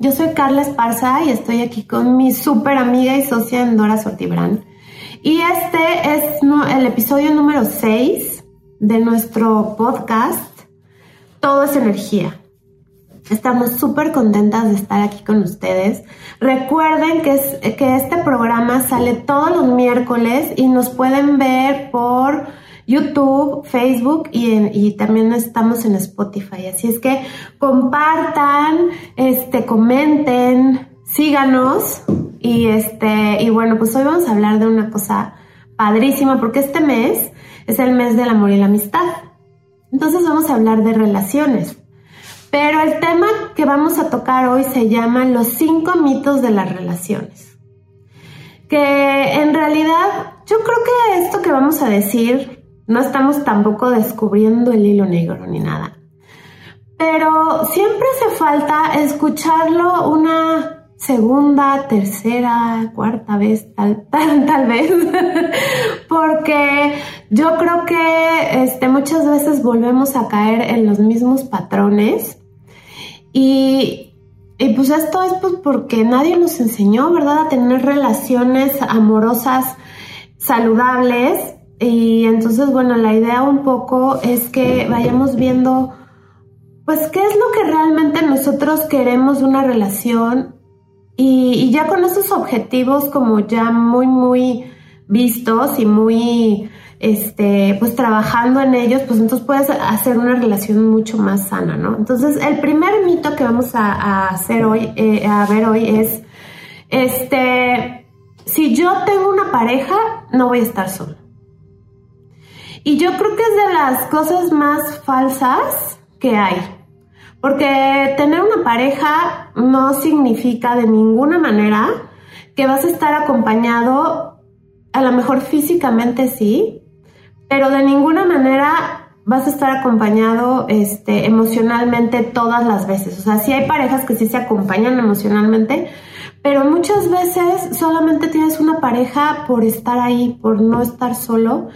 Yo soy Carla Esparza y estoy aquí con mi súper amiga y socia Endora Sortibrán. Y este es el episodio número 6 de nuestro podcast Todo es energía. Estamos súper contentas de estar aquí con ustedes. Recuerden que, es, que este programa sale todos los miércoles y nos pueden ver por YouTube, Facebook y, también estamos en Spotify. Así es que compartan, este, comenten, síganos y este, y bueno, pues hoy vamos a hablar de una cosa padrísima porque este mes es el mes del amor y la amistad. Entonces vamos a hablar de relaciones. Pero el tema que vamos a tocar hoy se llama los cinco mitos de las relaciones. Que en realidad yo creo que esto que vamos a decir no estamos tampoco descubriendo el hilo negro ni nada. Pero siempre hace falta escucharlo una segunda, tercera, cuarta vez, tal, tal, tal vez. Porque yo creo que este, muchas veces volvemos a caer en los mismos patrones. Y, y pues esto es pues porque nadie nos enseñó, ¿verdad? A tener relaciones amorosas saludables y entonces, bueno, la idea un poco es que vayamos viendo, pues, qué es lo que realmente nosotros queremos de una relación y, ya con esos objetivos como ya muy, muy vistos y muy, este, pues trabajando en ellos, pues entonces puedes hacer una relación mucho más sana, ¿no? Entonces, el primer mito que vamos a, hacer hoy, eh, a ver hoy es, este, si yo tengo una pareja, no voy a estar sola. Y yo creo que es de las cosas más falsas que hay. Porque tener una pareja no significa de ninguna manera que vas a estar acompañado, a lo mejor físicamente sí, pero de ninguna manera vas a estar acompañado este, emocionalmente todas las veces. O sea, sí hay parejas que sí se acompañan emocionalmente, pero muchas veces solamente tienes una pareja por estar ahí, por no estar solo.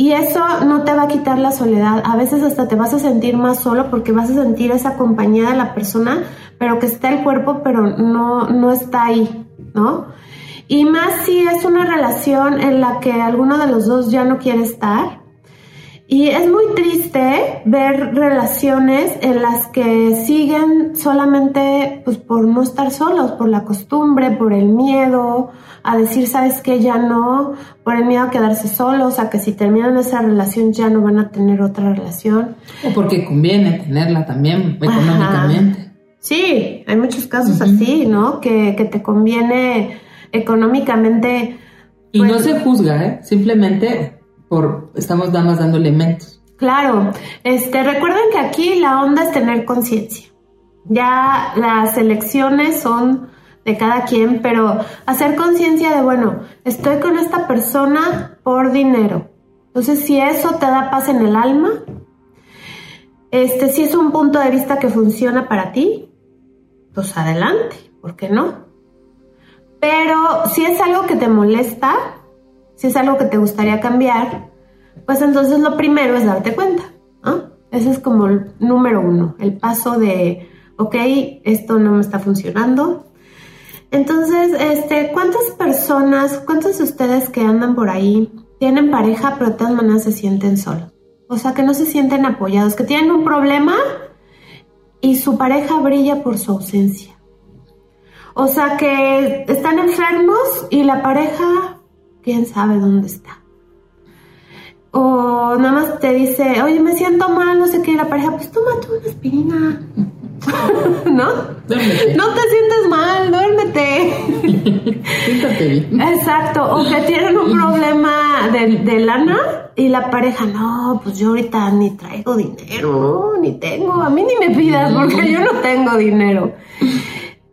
Y eso no te va a quitar la soledad. A veces hasta te vas a sentir más solo porque vas a sentir esa compañía de la persona, pero que está el cuerpo, pero no, no está ahí, ¿no? Y más si es una relación en la que alguno de los dos ya no quiere estar, y es muy triste ver relaciones en las que siguen solamente pues, por no estar solos, por la costumbre, por el miedo a decir, sabes que ya no, por el miedo a quedarse solos, a que si terminan esa relación ya no van a tener otra relación. O porque conviene tenerla también económicamente. Sí, hay muchos casos así, ¿no? Que, que te conviene económicamente. Y no pues se juzga, ¿eh? Simplemente por estamos nada más dando elementos. Claro, este, recuerden que aquí la onda es tener conciencia. Ya las elecciones son de cada quien, pero hacer conciencia de, bueno, estoy con esta persona por dinero. Entonces, si eso te da paz en el alma, este, si es un punto de vista que funciona para ti, pues adelante, ¿por qué no? Pero si es algo que te molesta, si es algo que te gustaría cambiar, pues entonces lo primero es darte cuenta. Ese es como el número uno, el paso de, ok, esto no me está funcionando. Entonces, este, ¿cuántas personas, cuántos de ustedes que andan por ahí tienen pareja, pero de todas maneras se sienten solos? O sea, que no se sienten apoyados, que tienen un problema y su pareja brilla por su ausencia. O sea, que están enfermos y la pareja quién sabe dónde está. O nada más te dice, oye, me siento mal, no sé qué, la pareja, pues tómate una aspirina. ¿No? No te sientes mal, duérmete. Siéntate bien. Exacto. O que tienen un problema de, de, lana y la pareja, no, pues yo ahorita ni traigo dinero, ni tengo, a mí ni me pidas porque yo no tengo dinero.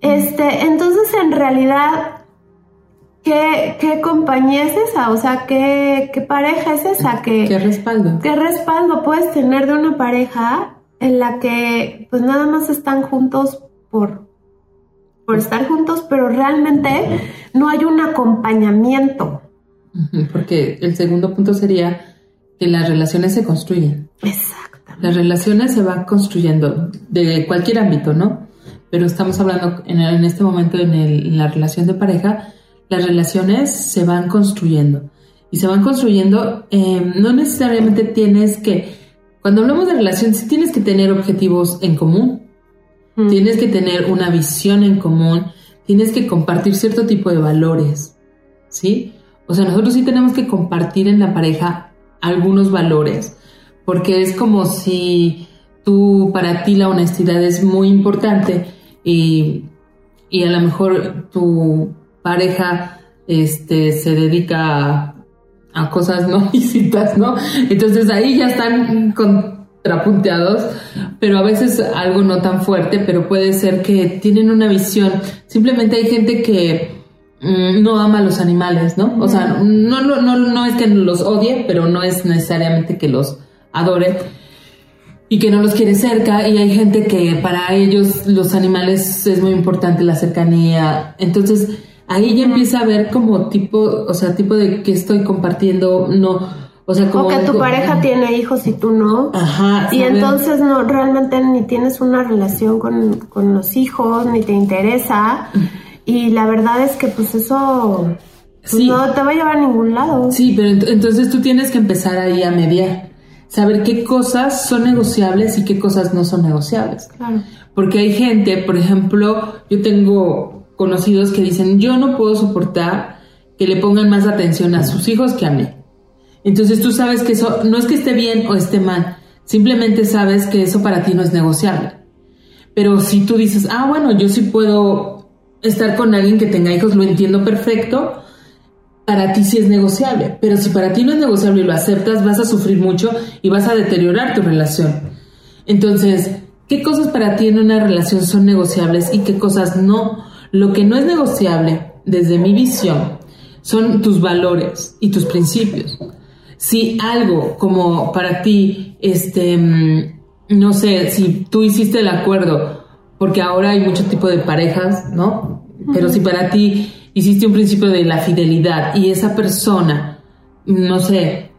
Este, entonces en realidad ¿Qué, compañía es esa? O sea, ¿qué, pareja es esa? ¿Qué, respaldo? ¿Qué respaldo puedes tener de una pareja en la que pues nada más están juntos por, por estar juntos, pero realmente no hay un acompañamiento? Porque el segundo punto sería que las relaciones se construyen. Exactamente. Las relaciones se van construyendo de cualquier ámbito, ¿no? pero estamos hablando en, en este momento en, el- en la relación de pareja, las relaciones se van construyendo. Y se van construyendo, eh, no necesariamente tienes que, cuando hablamos de relación, sí tienes que tener objetivos en común, Mm. tienes que tener una visión en común, tienes que compartir cierto tipo de valores, ¿sí? O sea, nosotros sí tenemos que compartir en la pareja algunos valores, porque es como si tú, para ti la honestidad es muy importante y, y a lo mejor tu pareja este, se dedica a, a cosas no lícitas, ¿no? Entonces ahí ya están contrapunteados, pero a veces algo no tan fuerte, pero puede ser que tienen una visión. Simplemente hay gente que mm, no ama a los animales, ¿no? O sea, no, no, no, no es que los odie, pero no es necesariamente que los adore y que no los quiere cerca y hay gente que para ellos los animales es muy importante la cercanía. Entonces ahí ya empieza a ver como tipo, o sea, tipo de que estoy compartiendo, no, o sea, como... O que tu como- pareja tiene hijos y tú no. Ajá. Y entonces no, realmente ni tienes una relación con, con los hijos, ni te interesa. Y la verdad es que pues eso pues, Sí. no te va a llevar a ningún lado. Sí, pero ent- entonces tú tienes que empezar ahí a mediar, saber qué cosas son negociables y qué cosas no son negociables. Claro. Porque hay gente, por ejemplo, yo tengo conocidos que dicen, yo no puedo soportar que le pongan más atención a sus hijos que a mí. Entonces tú sabes que eso no es que esté bien o esté mal, simplemente sabes que eso para ti no es negociable. Pero si tú dices, ah, bueno, yo sí puedo estar con alguien que tenga hijos, lo entiendo perfecto, para ti sí es negociable. Pero si para ti no es negociable y lo aceptas, vas a sufrir mucho y vas a deteriorar tu relación. Entonces, ¿qué cosas para ti en una relación son negociables y qué cosas no? Lo que no es negociable, desde mi visión, son tus valores y tus principios. Si algo como para ti, este, mm, no sé, si tú hiciste el acuerdo, porque ahora hay mucho tipo de parejas, ¿no? Pero si para ti hiciste un principio de la fidelidad y esa persona, no sé,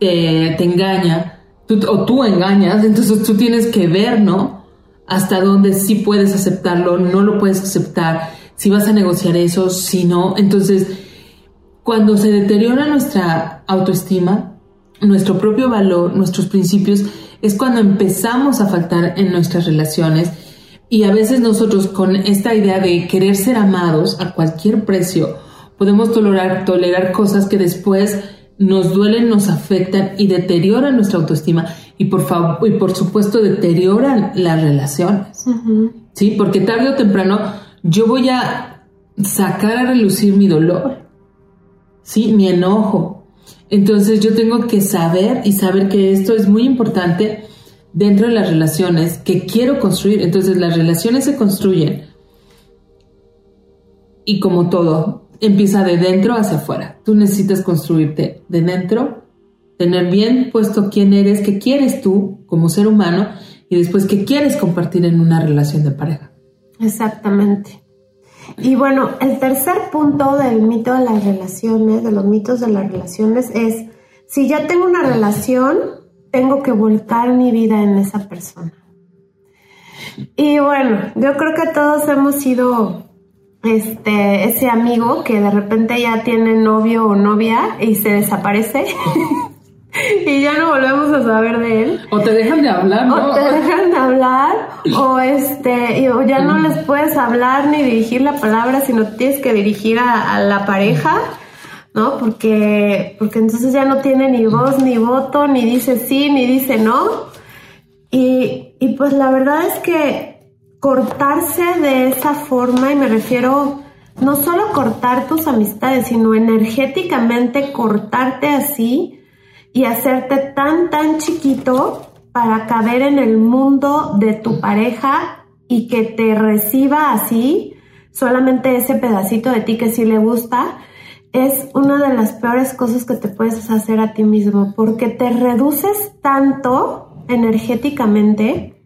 te, te engaña, tú- o tú engañas, entonces tú tienes que ver, ¿no? Hasta dónde sí puedes aceptarlo, no lo puedes aceptar, si vas a negociar eso, si no. Entonces, cuando se deteriora nuestra autoestima, nuestro propio valor, nuestros principios, es cuando empezamos a faltar en nuestras relaciones y a veces nosotros con esta idea de querer ser amados a cualquier precio, podemos tolerar, tolerar cosas que después nos duelen, nos afectan y deterioran nuestra autoestima y por favor y por supuesto deterioran las relaciones. ¿Sí? Porque tarde o temprano yo voy a sacar a relucir mi dolor, ¿sí? Mi enojo. Entonces yo tengo que saber y saber que esto es muy importante dentro de las relaciones que quiero construir. Entonces las relaciones se construyen y como todo, empieza de dentro hacia afuera. Tú necesitas construirte de dentro, tener bien puesto quién eres, qué quieres tú como ser humano y después qué quieres compartir en una relación de pareja. Exactamente. Y bueno, el tercer punto del mito de las relaciones, de los mitos de las relaciones, es si ya tengo una relación, tengo que volcar mi vida en esa persona. Y bueno, yo creo que todos hemos sido este ese amigo que de repente ya tiene novio o novia y se desaparece y ya no volvemos a saber de él. O te dejan de hablar, ¿no? O te dejan de hablar, o este, o ya no les puedes hablar ni dirigir la palabra, sino tienes que dirigir a, a la pareja, ¿no? Porque, porque entonces ya no tiene ni voz ni voto, ni dice sí, ni dice no. Y, y pues la verdad es que cortarse de esa forma, y me refiero no solo cortar tus amistades, sino energéticamente cortarte así y hacerte tan, tan chiquito para caber en el mundo de tu pareja y que te reciba así, solamente ese pedacito de ti que sí le gusta, es una de las peores cosas que te puedes hacer a ti mismo, porque te reduces tanto energéticamente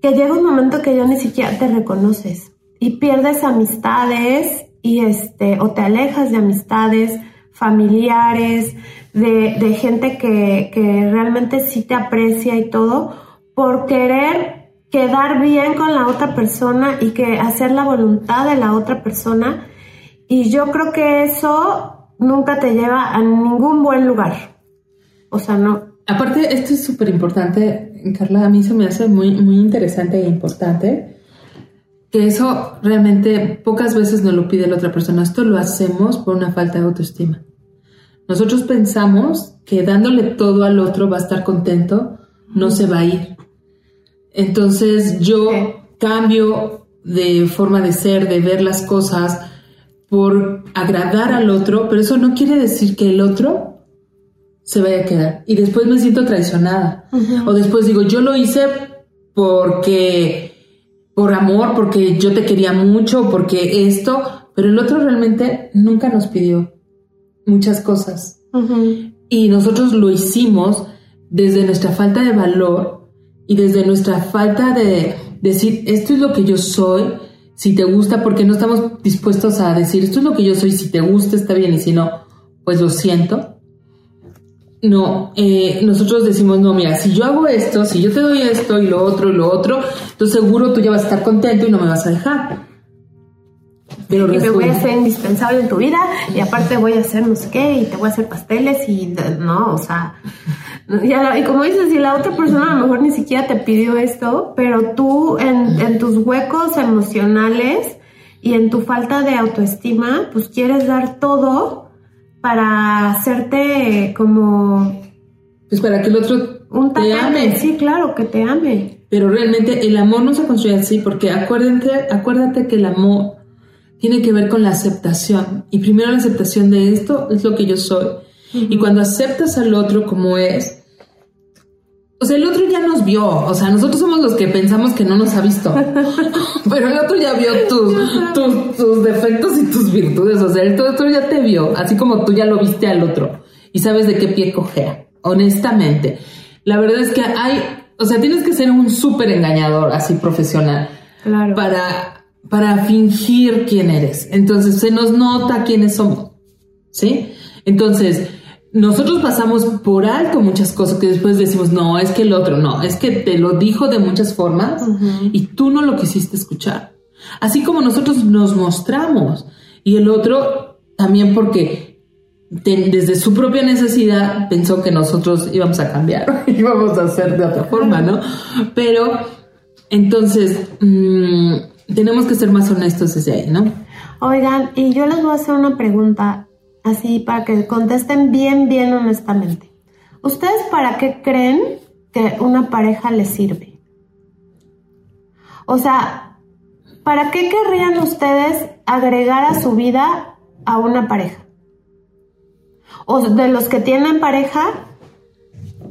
que llega un momento que ya ni siquiera te reconoces y pierdes amistades y este o te alejas de amistades familiares de, de gente que, que realmente sí te aprecia y todo por querer quedar bien con la otra persona y que hacer la voluntad de la otra persona. Y yo creo que eso nunca te lleva a ningún buen lugar. O sea, no. Aparte, esto es súper importante, Carla, a mí se me hace muy, muy interesante e importante que eso realmente pocas veces nos lo pide la otra persona. Esto lo hacemos por una falta de autoestima. Nosotros pensamos que dándole todo al otro va a estar contento, no se va a ir. Entonces yo cambio de forma de ser, de ver las cosas por agradar al otro, pero eso no quiere decir que el otro se vaya a quedar. Y después me siento traicionada. O después digo, yo lo hice porque, por amor, porque yo te quería mucho, porque esto, pero el otro realmente nunca nos pidió muchas cosas. Y nosotros lo hicimos desde nuestra falta de valor y desde nuestra falta de decir, esto es lo que yo soy, si te gusta, porque no estamos dispuestos a decir, esto es lo que yo soy, si te gusta está bien y si no, pues lo siento. No, eh, nosotros decimos, no, mira, si yo hago esto, si yo te doy esto y lo otro y lo otro, entonces seguro tú ya vas a estar contento y no me vas a dejar y me voy a ser indispensable en tu vida y aparte voy a hacer no sé qué y te voy a hacer pasteles y no, o sea, y como dices, si la otra persona a lo mejor ni siquiera te pidió esto, pero tú en, en tus huecos emocionales y en tu falta de autoestima, pues quieres dar todo para hacerte como... Pues para que el otro un te ame. Sí, claro, que te ame. Pero realmente el amor no se construye así, porque acuérdate, acuérdate que el amor tiene que ver con la aceptación. Y primero la aceptación de esto es lo que yo soy. Y cuando aceptas al otro como es, o sea, el otro ya nos vio, o sea, nosotros somos los que pensamos que no nos ha visto, pero el otro ya vio tus, tus, defectos y tus virtudes, o sea, el otro ya te vio, así como tú ya lo viste al otro y sabes de qué pie cojea, honestamente. La verdad es que hay, o sea, tienes que ser un súper engañador, así profesional, claro. para para fingir quién eres. Entonces se nos nota quiénes somos, ¿sí? Entonces, nosotros pasamos por alto muchas cosas que después decimos, no, es que el otro, no, es que te lo dijo de muchas formas y tú no lo quisiste escuchar. Así como nosotros nos mostramos y el otro también porque desde su propia necesidad pensó que nosotros íbamos a cambiar, íbamos a hacer de otra forma, ¿no? Pero entonces, mmm, tenemos que ser más honestos desde ahí, ¿no? Oigan, y yo les voy a hacer una pregunta así para que contesten bien, bien honestamente. ¿Ustedes para qué creen que una pareja les sirve? O sea, ¿para qué querrían ustedes agregar a su vida a una pareja? O de los que tienen pareja,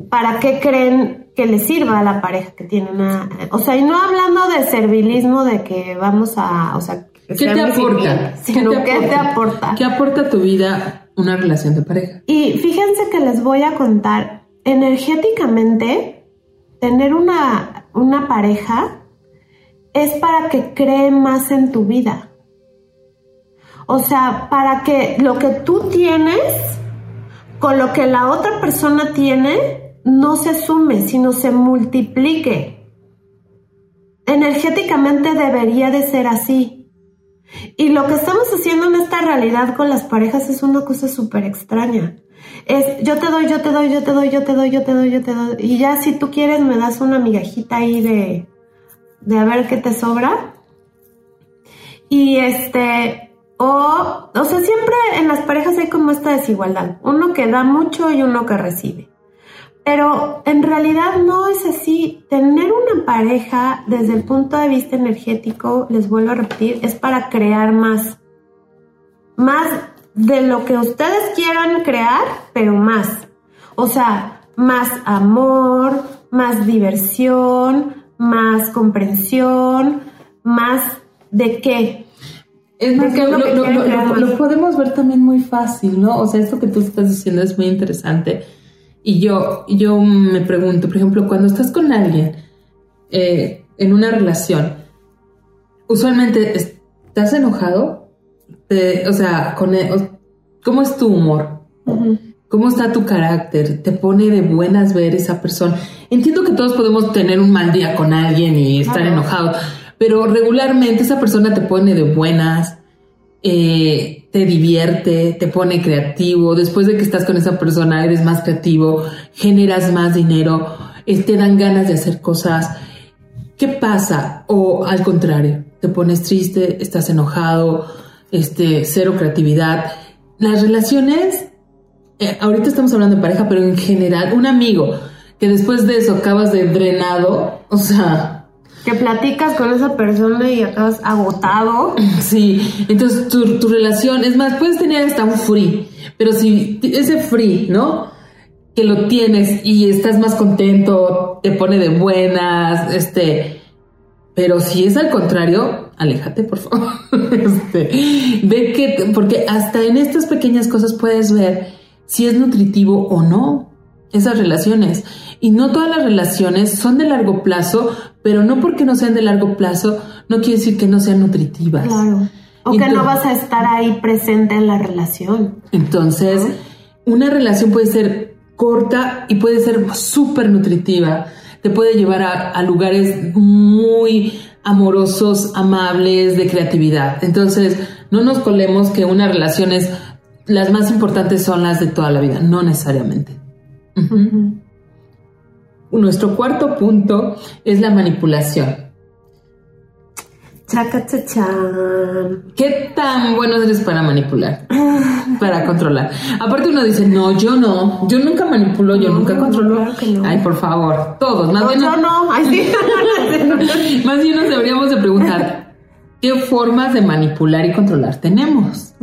¿para qué creen que le sirva a la pareja que tiene una, o sea, y no hablando de servilismo de que vamos a, o sea, ¿qué te aporta? Sino ¿Qué te, aporta? ¿Qué aporta a tu vida una relación de pareja? Y fíjense que les voy a contar, energéticamente, tener una, una pareja es para que cree más en tu vida. O sea, para que lo que tú tienes con lo que la otra persona tiene no se sume, sino se multiplique. Energéticamente debería de ser así. Y lo que estamos haciendo en esta realidad con las parejas es una cosa súper extraña. Es yo te doy, yo te doy, yo te doy, yo te doy, yo te doy, yo te doy. Y ya si tú quieres me das una migajita ahí de, de a ver qué te sobra. Y este, o, o sea, siempre en las parejas hay como esta desigualdad. Uno que da mucho y uno que recibe. Pero en realidad no es así. Tener una pareja desde el punto de vista energético, les vuelvo a repetir, es para crear más. Más de lo que ustedes quieran crear, pero más. O sea, más amor, más diversión, más comprensión, más de qué. Es que, lo, lo podemos ver también muy fácil, ¿no? O sea, esto que tú estás diciendo es muy interesante y yo, yo me pregunto, por ejemplo, cuando estás con alguien eh, en una relación, usualmente estás enojado, o sea, con ¿cómo es tu humor? ¿Cómo está tu carácter? ¿Te pone de buenas ver esa persona? entiendo que todos podemos tener un mal día con alguien y estar Claro. enojados, pero regularmente esa persona te pone de buenas, eh, te divierte, te pone creativo. Después de que estás con esa persona, eres más creativo, generas más dinero, eh, te dan ganas de hacer cosas. ¿Qué pasa? O al contrario, te pones triste, estás enojado, este, cero creatividad. Las relaciones, eh, ahorita estamos hablando de pareja, pero en general, un amigo que después de eso acabas de drenado, o sea, Que platicas con esa persona y acabas agotado. Sí, entonces tu, tu relación, es más, puedes tener hasta un free, pero si ese free, ¿no? Que lo tienes y estás más contento, te pone de buenas, este, pero si es al contrario, aléjate, por favor. Este, ve que, porque hasta en estas pequeñas cosas puedes ver si es nutritivo o no esas relaciones. Y no todas las relaciones son de largo plazo, pero no porque no sean de largo plazo, no quiere decir que no sean nutritivas. Claro. O que no vas a estar ahí presente en la relación. Entonces, una relación puede ser corta y puede ser súper nutritiva. Te puede llevar a, a lugares muy amorosos, amables, de creatividad. Entonces, no nos colemos que una relación es, las más importantes son las de toda la vida, no necesariamente. Nuestro cuarto punto es la manipulación. Chacachachán. ¿Qué tan buenos eres para manipular? Para controlar. Aparte uno dice, no, yo no, yo nunca manipulo, yo No, nunca controlo. claro que no. Ay, por favor, todos. Más, No, bien, yo no. Ay, sí. más bien nos deberíamos de preguntar, ¿qué formas de manipular y controlar tenemos?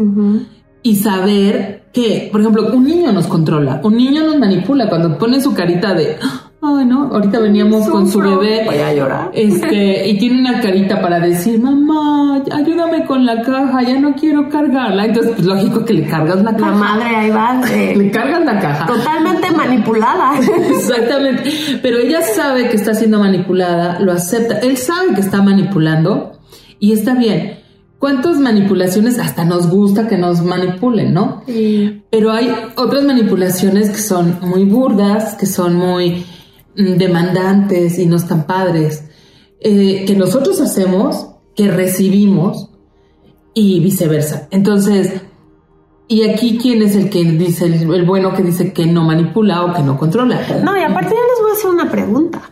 Y saber que, por ejemplo, un niño nos controla, un niño nos manipula cuando pone su carita de, ay, no, ahorita veníamos con su bebé. Voy a llorar. Este, y tiene una carita para decir, mamá, ayúdame con la caja, ya no quiero cargarla. Entonces, pues lógico que le cargas la La caja. madre ahí va. eh, Le cargas la caja. totalmente manipulada. Exactamente. Pero ella sabe que está siendo manipulada, lo acepta. Él sabe que está manipulando y está bien. ¿Cuántas manipulaciones hasta nos gusta que nos manipulen, no? Sí. Pero hay otras manipulaciones que son muy burdas, que son muy mm, demandantes y no están padres, eh, que nosotros hacemos, que recibimos y viceversa. Entonces, ¿y aquí quién es el que dice, el, el bueno que dice que no manipula o que no controla? No, y aparte yo les voy a hacer una pregunta,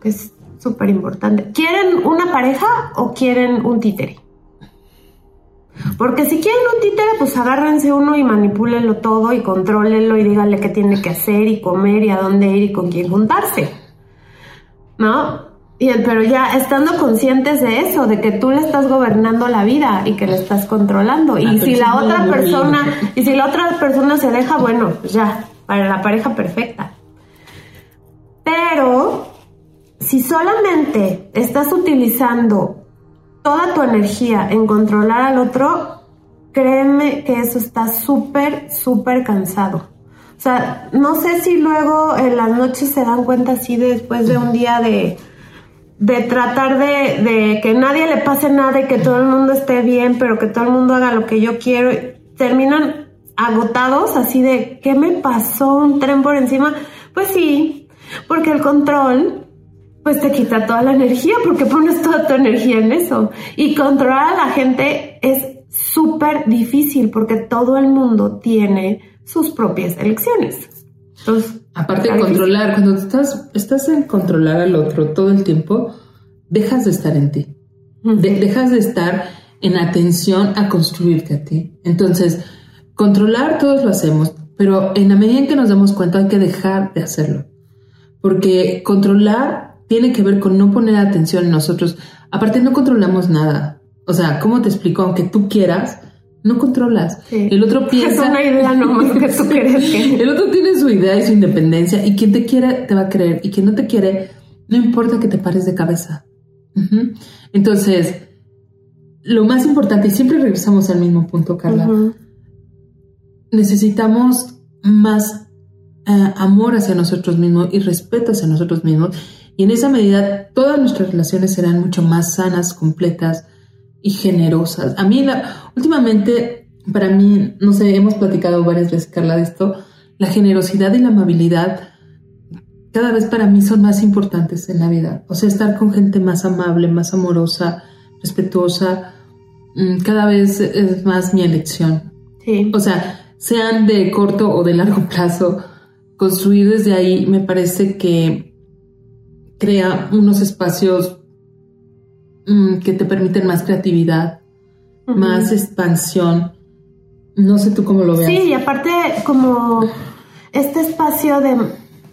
que es súper importante. ¿Quieren una pareja o quieren un títere? Porque si quieren un títere, pues agárrense uno y manipúlenlo todo y contrólenlo y díganle qué tiene que hacer y comer y a dónde ir y con quién juntarse. ¿No? Y el- pero ya estando conscientes de eso, de que tú le estás gobernando la vida y que le estás controlando. Y Ah, si la otra persona, y si la otra persona se deja, bueno, pues ya, para la pareja perfecta. Pero si solamente estás utilizando toda tu energía en controlar al otro, créeme que eso está súper, súper cansado. O sea, no sé si luego en las noches se dan cuenta así después de un día de, de tratar de, de que nadie le pase nada y que todo el mundo esté bien, pero que todo el mundo haga lo que yo quiero. Terminan agotados así de, ¿qué me pasó? ¿Un tren por encima? Pues sí, porque el control pues te quita toda la energía porque pones toda tu energía en eso. Y controlar a la gente es súper difícil porque todo el mundo tiene sus propias elecciones. Entonces, Aparte de está difícil. controlar, cuando estás, estás en controlar al otro todo el tiempo, dejas de estar en ti. De- dejas de estar en atención a construirte a ti. Entonces, controlar todos lo hacemos, pero en la medida en que nos damos cuenta hay que dejar de hacerlo. Porque controlar tiene que ver con no poner atención en nosotros. Aparte, no controlamos nada. O sea, ¿cómo te explico? Aunque tú quieras, no controlas. Sí. El otro piensa... Es una idea nomás que tú crees que... El otro tiene su idea y su independencia y quien te quiere te va a creer y quien no te quiere, no importa que te pares de cabeza. Entonces, lo más importante, y siempre regresamos al mismo punto, Carla, necesitamos más eh, amor hacia nosotros mismos y respeto hacia nosotros mismos. Y en esa medida, todas nuestras relaciones serán mucho más sanas, completas y generosas. A mí, la- últimamente, para mí, no sé, hemos platicado varias veces, Carla, de esto, la generosidad y la amabilidad cada vez para mí son más importantes en la vida. O sea, estar con gente más amable, más amorosa, respetuosa, mm, cada vez es más mi elección. Sí. O sea, sean de corto o de largo plazo, construir desde ahí me parece que crea unos espacios mm, que te permiten más creatividad, más expansión. No sé tú cómo lo ves. Sí, y aparte como este espacio de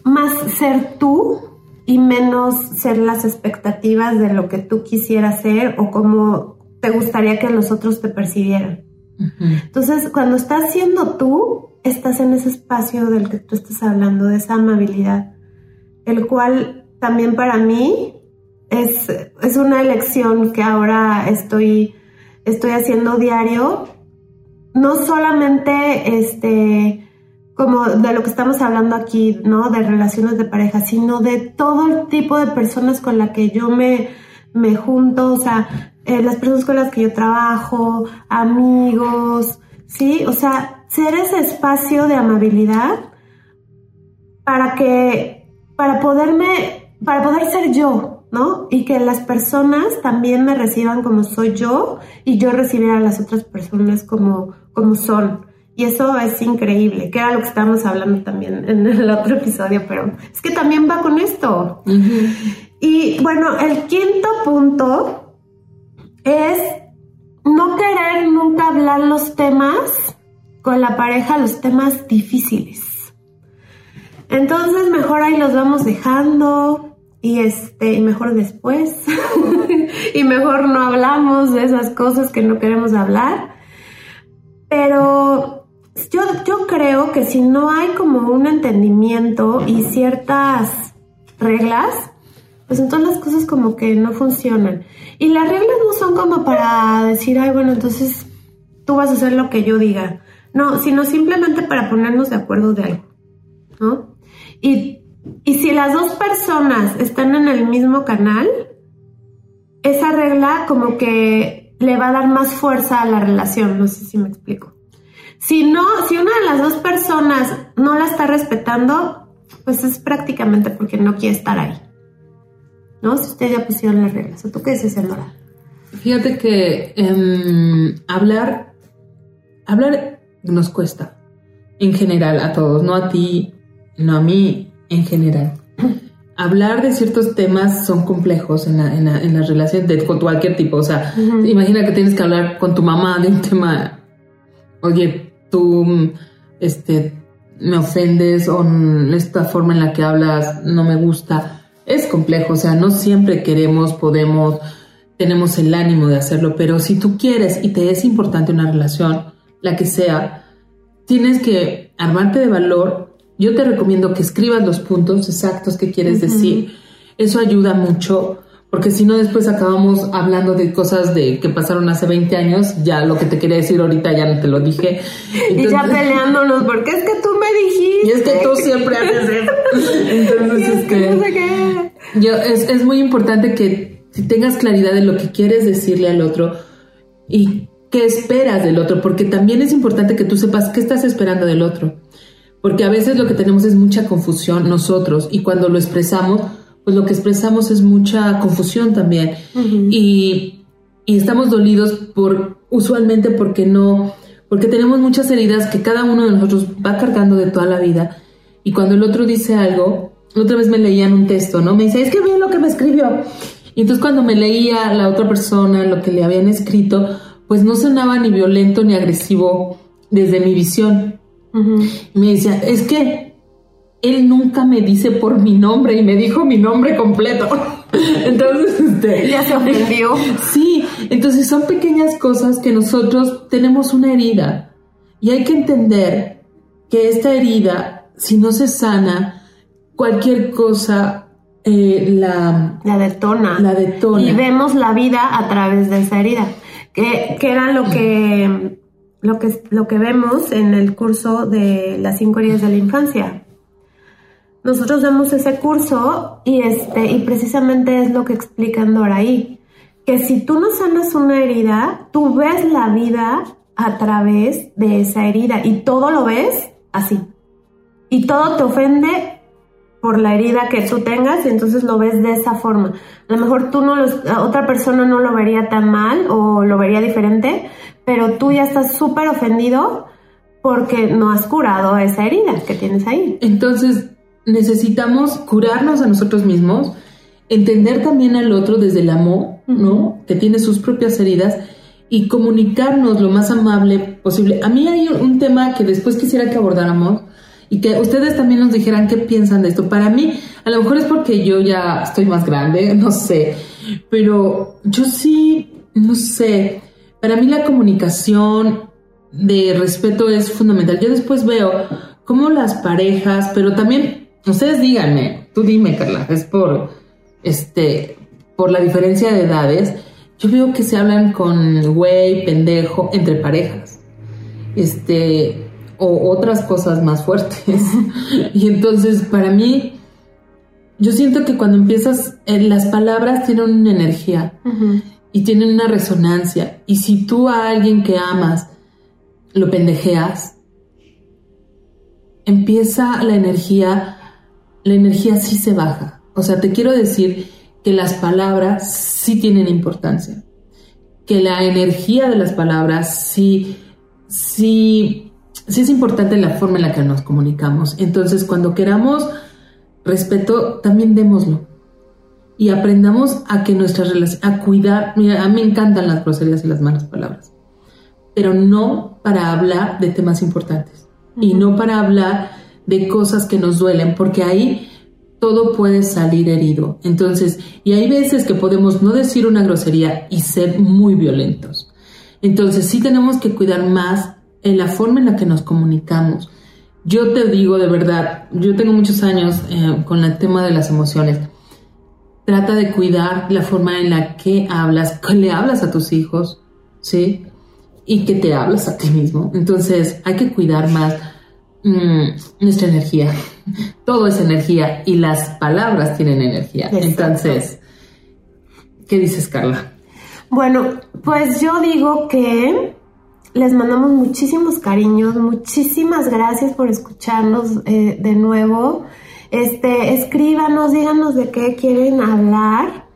más ser tú y menos ser las expectativas de lo que tú quisieras ser o cómo te gustaría que los otros te percibieran. Entonces, cuando estás siendo tú, estás en ese espacio del que tú estás hablando, de esa amabilidad, el cual también para mí es, es una elección que ahora estoy, estoy haciendo diario. No solamente este, como de lo que estamos hablando aquí, ¿no? De relaciones de pareja, sino de todo el tipo de personas con las que yo me, me junto, o sea, eh, las personas con las que yo trabajo, amigos, ¿sí? O sea, ser ese espacio de amabilidad para que, para poderme, para poder ser yo, ¿no? Y que las personas también me reciban como soy yo y yo recibir a las otras personas como, como son. Y eso es increíble, que era lo que estábamos hablando también en el otro episodio, pero es que también va con esto. Y bueno, el quinto punto es no querer nunca hablar los temas con la pareja, los temas difíciles. Entonces mejor ahí los vamos dejando y este y mejor después y mejor no hablamos de esas cosas que no queremos hablar. Pero yo, yo creo que si no hay como un entendimiento y ciertas reglas, pues entonces las cosas como que no funcionan. Y las reglas no son como para decir, ay, bueno, entonces tú vas a hacer lo que yo diga. No, sino simplemente para ponernos de acuerdo de algo, ¿no? Y, y si las dos personas están en el mismo canal, esa regla como que le va a dar más fuerza a la relación, no sé si me explico. Si no, si una de las dos personas no la está respetando, pues es prácticamente porque no quiere estar ahí. ¿No? Si usted ya pusieron las reglas. ¿O tú qué dices, Nora? Fíjate que em, hablar, hablar nos cuesta. En general, a todos, no a ti, no a mí, en general. hablar de ciertos temas son complejos en la, en la, en la relación de, con cualquier tipo. O sea, imagina que tienes que hablar con tu mamá de un tema, oye, tú este, me ofendes o esta forma en la que hablas no me gusta. Es complejo, o sea, no siempre queremos, podemos, tenemos el ánimo de hacerlo, pero si tú quieres y te es importante una relación, la que sea, tienes que armarte de valor. Yo te recomiendo que escribas los puntos exactos que quieres decir. Eso ayuda mucho porque si no después acabamos hablando de cosas de que pasaron hace 20 años, ya lo que te quería decir ahorita ya no te lo dije. y ya peleándonos, porque es que tú me dijiste. Y es que tú siempre haces eso. Entonces, es que, no sé qué. Yo, es, es muy importante que tengas claridad de lo que quieres decirle al otro y qué esperas del otro, porque también es importante que tú sepas qué estás esperando del otro. Porque a veces lo que tenemos es mucha confusión nosotros y cuando lo expresamos, pues lo que expresamos es mucha confusión también. y, y, estamos dolidos por, usualmente porque no, porque tenemos muchas heridas que cada uno de nosotros va cargando de toda la vida. Y cuando el otro dice algo, otra vez me leían un texto, ¿no? Me dice, es que ve lo que me escribió. Y entonces cuando me leía la otra persona lo que le habían escrito, pues no sonaba ni violento ni agresivo desde mi visión. Me decía, es que él nunca me dice por mi nombre y me dijo mi nombre completo. entonces, este, ya se ofendió. Sí, entonces son pequeñas cosas que nosotros tenemos una herida y hay que entender que esta herida, si no se sana, cualquier cosa eh, la, la detona. La detona. Y vemos la vida a través de esa herida, que, que era lo que, lo, que, lo que vemos en el curso de las cinco heridas de la infancia nosotros damos ese curso y este y precisamente es lo que explica Dora ahí, que si tú no sanas una herida, tú ves la vida a través de esa herida y todo lo ves así. Y todo te ofende por la herida que tú tengas y entonces lo ves de esa forma. A lo mejor tú no los, otra persona no lo vería tan mal o lo vería diferente, pero tú ya estás súper ofendido porque no has curado esa herida que tienes ahí. Entonces necesitamos curarnos a nosotros mismos, entender también al otro desde el amor, ¿no? Que tiene sus propias heridas y comunicarnos lo más amable posible. A mí hay un tema que después quisiera que abordáramos y que ustedes también nos dijeran qué piensan de esto. Para mí, a lo mejor es porque yo ya estoy más grande, no sé, pero yo sí, no sé, para mí la comunicación de respeto es fundamental. Yo después veo cómo las parejas, pero también, ustedes díganme, tú dime, Carla, es por, este, por la diferencia de edades, yo veo que se hablan con güey, pendejo, entre parejas. Este, o otras cosas más fuertes. y entonces, para mí, yo siento que cuando empiezas, eh, las palabras tienen una energía y tienen una resonancia. Y si tú a alguien que amas lo pendejeas, empieza la energía, la energía sí se baja. O sea, te quiero decir que las palabras sí tienen importancia, que la energía de las palabras sí, sí, sí es importante la forma en la que nos comunicamos. Entonces, cuando queramos respeto, también démoslo. Y aprendamos a que nuestra relación, a cuidar, mira, a mí me encantan las groserías y las malas palabras, pero no para hablar de temas importantes y no para hablar de cosas que nos duelen, porque ahí todo puede salir herido. Entonces, y hay veces que podemos no decir una grosería y ser muy violentos. Entonces, sí tenemos que cuidar más en la forma en la que nos comunicamos. Yo te digo de verdad, yo tengo muchos años eh, con el tema de las emociones. Trata de cuidar la forma en la que hablas, que le hablas a tus hijos, ¿sí? Y que te hablas a ti mismo. Entonces, hay que cuidar más mm, nuestra energía. Todo es energía y las palabras tienen energía. Entonces, ¿qué dices, Carla? Bueno, pues yo digo que les mandamos muchísimos cariños, muchísimas gracias por escucharnos eh, de nuevo. Este, escríbanos, díganos de qué quieren hablar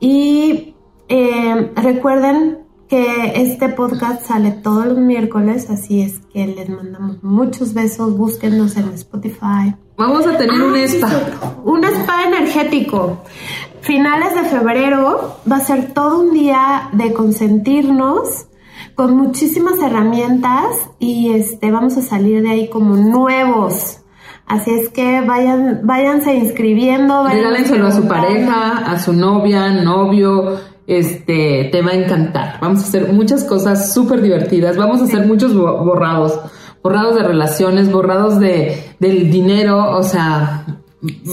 y eh, recuerden que este podcast sale todos los miércoles, así es que les mandamos muchos besos, búsquenos en Spotify. Vamos a tener un ah, spa. un spa energético. Finales de febrero va a ser todo un día de consentirnos con muchísimas herramientas y este vamos a salir de ahí como nuevos. Así es que vayan, váyanse inscribiendo. Regálenselo a su pareja, a su novia, novio, este, te va a encantar. Vamos a hacer muchas cosas súper divertidas, vamos a hacer muchos borrados, borrados de relaciones, borrados de, del dinero, o sea,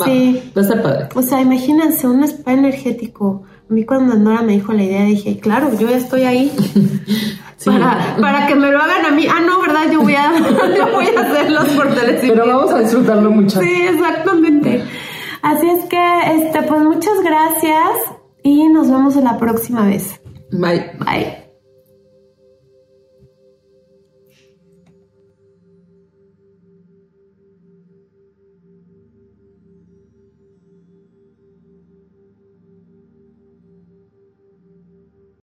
sí. va a estar padre. O sea, imagínense un spa energético. A mí cuando Nora me dijo la idea dije, claro, yo ya estoy ahí. para, para que me lo hagan a mí. Ah, no, ¿verdad? Yo voy a, yo voy a hacerlos por Pero vamos a disfrutarlo mucho. Sí, exactamente. Así es que, este, pues muchas gracias y nos vemos la próxima vez. Bye. Bye.